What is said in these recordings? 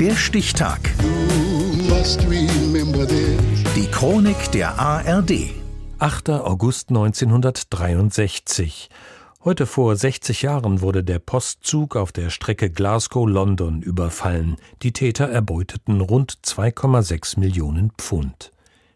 Der Stichtag. Die Chronik der ARD. 8. August 1963. Heute vor 60 Jahren wurde der Postzug auf der Strecke Glasgow-London überfallen. Die Täter erbeuteten rund 2,6 Millionen Pfund.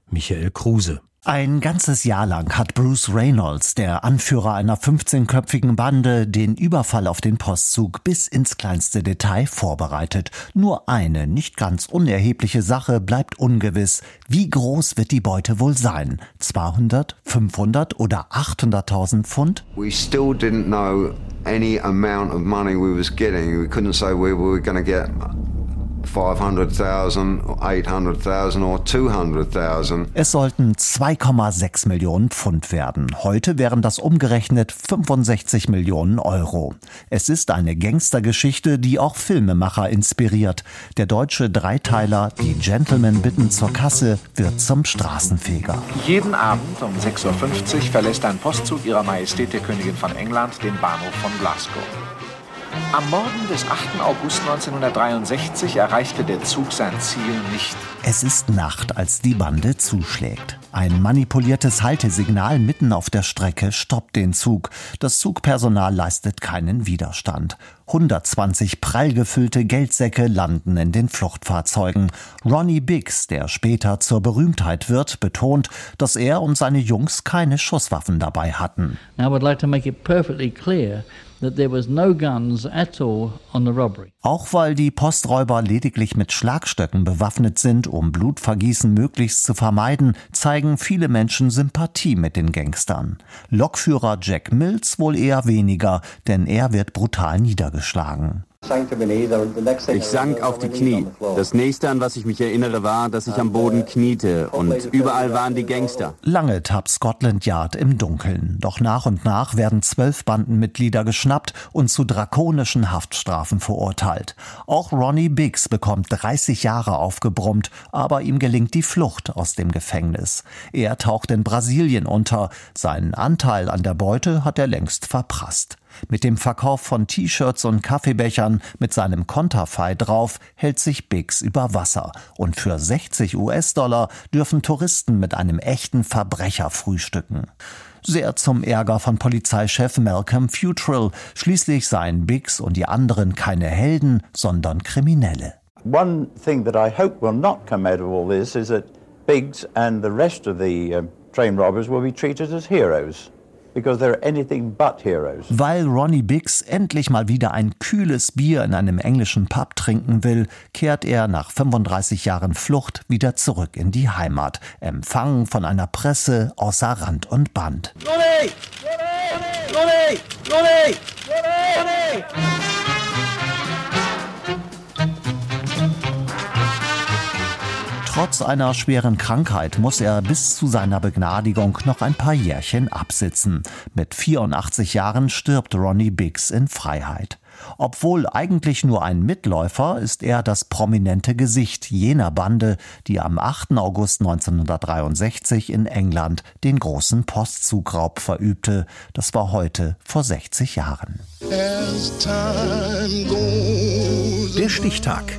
Michael Kruse. Ein ganzes Jahr lang hat Bruce Reynolds, der Anführer einer 15-köpfigen Bande, den Überfall auf den Postzug bis ins kleinste Detail vorbereitet. Nur eine nicht ganz unerhebliche Sache bleibt ungewiss. Wie groß wird die Beute wohl sein? 200, 500 oder 800.000 Pfund? We still didn't know any amount of money we was getting. We couldn't say we were going to get Es sollten 2,6 Millionen Pfund werden. Heute wären das umgerechnet 65 Millionen Euro. Es ist eine Gangstergeschichte, die auch Filmemacher inspiriert. Der deutsche Dreiteiler Die Gentlemen bitten zur Kasse wird zum Straßenfeger. Jeden Abend um 6.50 Uhr verlässt ein Postzug ihrer Majestät der Königin von England den Bahnhof von Glasgow. Am Morgen des 8. August 1963 erreichte der Zug sein Ziel nicht. Es ist Nacht, als die Bande zuschlägt. Ein manipuliertes Haltesignal mitten auf der Strecke stoppt den Zug. Das Zugpersonal leistet keinen Widerstand. 120 prall gefüllte Geldsäcke landen in den Fluchtfahrzeugen. Ronnie Biggs, der später zur Berühmtheit wird, betont, dass er und seine Jungs keine Schusswaffen dabei hatten. Now I would like to make it perfectly clear Auch weil die Posträuber lediglich mit Schlagstöcken bewaffnet sind, um Blutvergießen möglichst zu vermeiden, zeigen viele Menschen Sympathie mit den Gangstern. Lokführer Jack Mills wohl eher weniger, denn er wird brutal niedergeschlagen. Ich sank auf die Knie. Das nächste, an was ich mich erinnere, war, dass ich am Boden kniete und überall waren die Gangster. Lange tappt Scotland Yard im Dunkeln. Doch nach und nach werden zwölf Bandenmitglieder geschnappt und zu drakonischen Haftstrafen verurteilt. Auch Ronnie Biggs bekommt 30 Jahre aufgebrummt, aber ihm gelingt die Flucht aus dem Gefängnis. Er taucht in Brasilien unter. Seinen Anteil an der Beute hat er längst verprasst. Mit dem Verkauf von T-Shirts und Kaffeebechern mit seinem Konterfei drauf hält sich Biggs über Wasser. Und für 60 US-Dollar dürfen Touristen mit einem echten Verbrecher frühstücken. Sehr zum Ärger von Polizeichef Malcolm Futrell. Schließlich seien Biggs und die anderen keine Helden, sondern Kriminelle. One thing that I hope will not come out of all this is that Biggs and the rest of the uh, train robbers will be treated as heroes. Weil Ronnie Biggs endlich mal wieder ein kühles Bier in einem englischen Pub trinken will, kehrt er nach 35 Jahren Flucht wieder zurück in die Heimat, empfangen von einer Presse außer Rand und Band. Ronnie! Ronnie! Ronnie! Ronnie! Ronnie! Trotz einer schweren Krankheit muss er bis zu seiner Begnadigung noch ein paar Jährchen absitzen. Mit 84 Jahren stirbt Ronnie Biggs in Freiheit. Obwohl eigentlich nur ein Mitläufer, ist er das prominente Gesicht jener Bande, die am 8. August 1963 in England den großen Postzugraub verübte. Das war heute vor 60 Jahren. Der Stichtag.